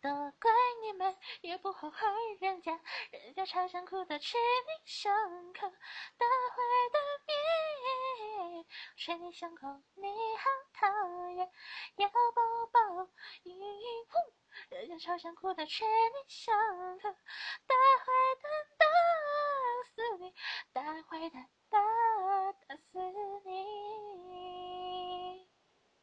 都怪你们，也不好好人家，人家超想哭的，捶你胸口，大坏蛋别，捶你胸口，你好讨厌，要抱抱，人家超想哭的，捶你胸口，大坏蛋打死你，大坏蛋。